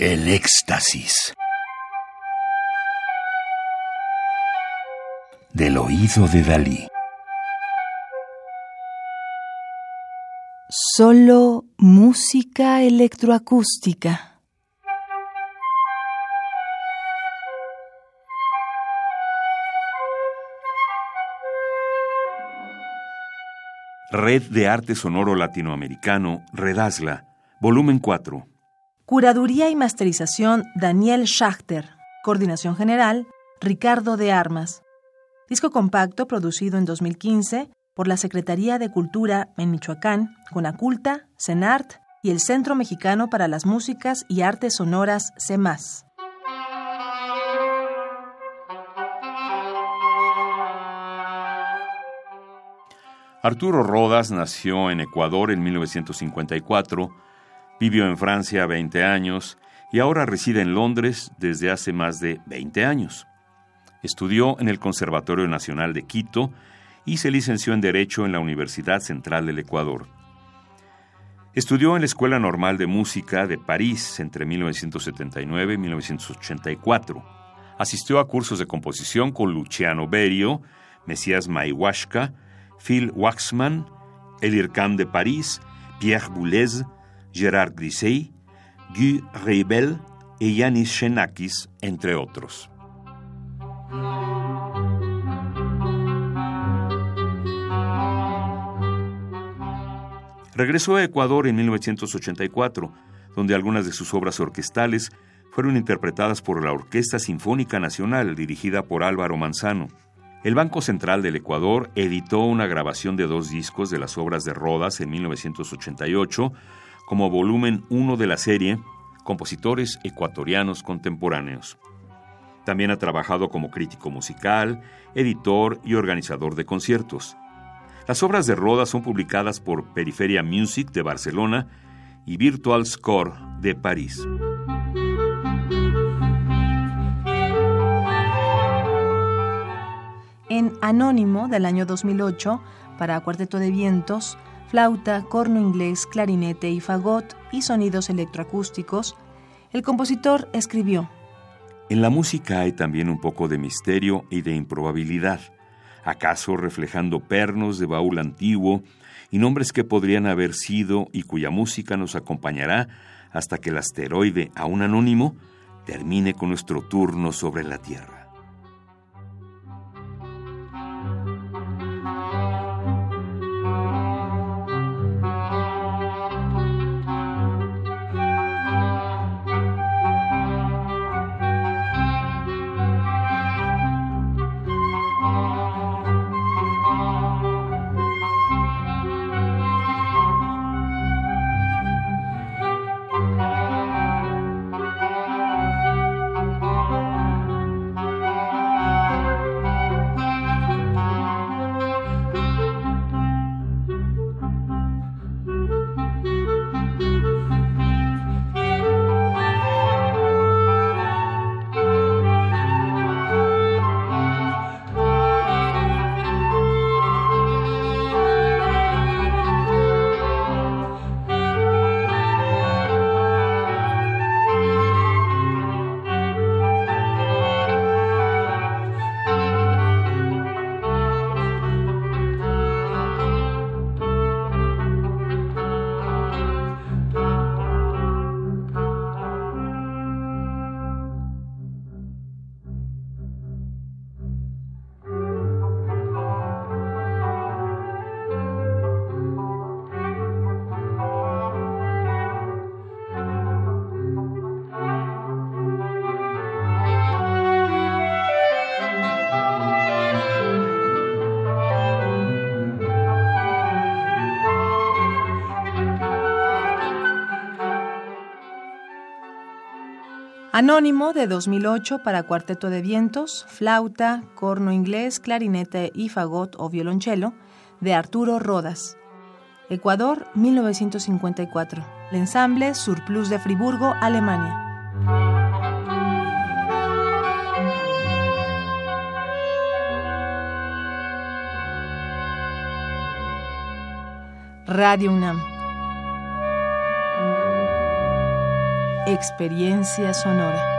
El éxtasis. Del oído de Dalí. Solo música electroacústica. Red de Arte Sonoro Latinoamericano, Redazla, volumen 4. Curaduría y masterización Daniel Schachter. Coordinación general Ricardo de Armas. Disco compacto producido en 2015 por la Secretaría de Cultura en Michoacán, Conaculta, CENART y el Centro Mexicano para las Músicas y Artes Sonoras, CEMAS. Arturo Rodas nació en Ecuador en 1954, vivió en Francia 20 años y ahora reside en Londres desde hace más de 20 años. Estudió en el Conservatorio Nacional de Quito y se licenció en Derecho en la Universidad Central del Ecuador. Estudió en la Escuela Normal de Música de París entre 1979 y 1984. Asistió a cursos de composición con Luciano Berio, Mesías Maiwashka, Phil Waxman, Elircam de París, Pierre Boulez, Gerard Grisey, Guy Reibel y Yanis Xenakis, entre otros. Regresó a Ecuador en 1984, donde algunas de sus obras orquestales fueron interpretadas por la Orquesta Sinfónica Nacional dirigida por Álvaro Manzano. El Banco Central del Ecuador editó una grabación de dos discos de las obras de Rodas en 1988 como volumen 1 de la serie Compositores Ecuatorianos Contemporáneos. También ha trabajado como crítico musical, editor y organizador de conciertos. Las obras de Rodas son publicadas por Periferia Music de Barcelona y Virtual Score de París. En Anónimo del año 2008 para cuarteto de vientos, flauta, corno inglés, clarinete y fagot y sonidos electroacústicos, el compositor escribió En la música hay también un poco de misterio y de improbabilidad, acaso reflejando pernos de baúl antiguo y nombres que podrían haber sido y cuya música nos acompañará hasta que el asteroide, aún anónimo, termine con nuestro turno sobre la Tierra. Anónimo de 2008 para cuarteto de vientos, flauta, corno inglés, clarinete y fagot o violonchelo, de Arturo Rodas. Ecuador, 1954. El ensamble Surplus de Friburgo, Alemania. Radio UNAM Experiencia Sonora.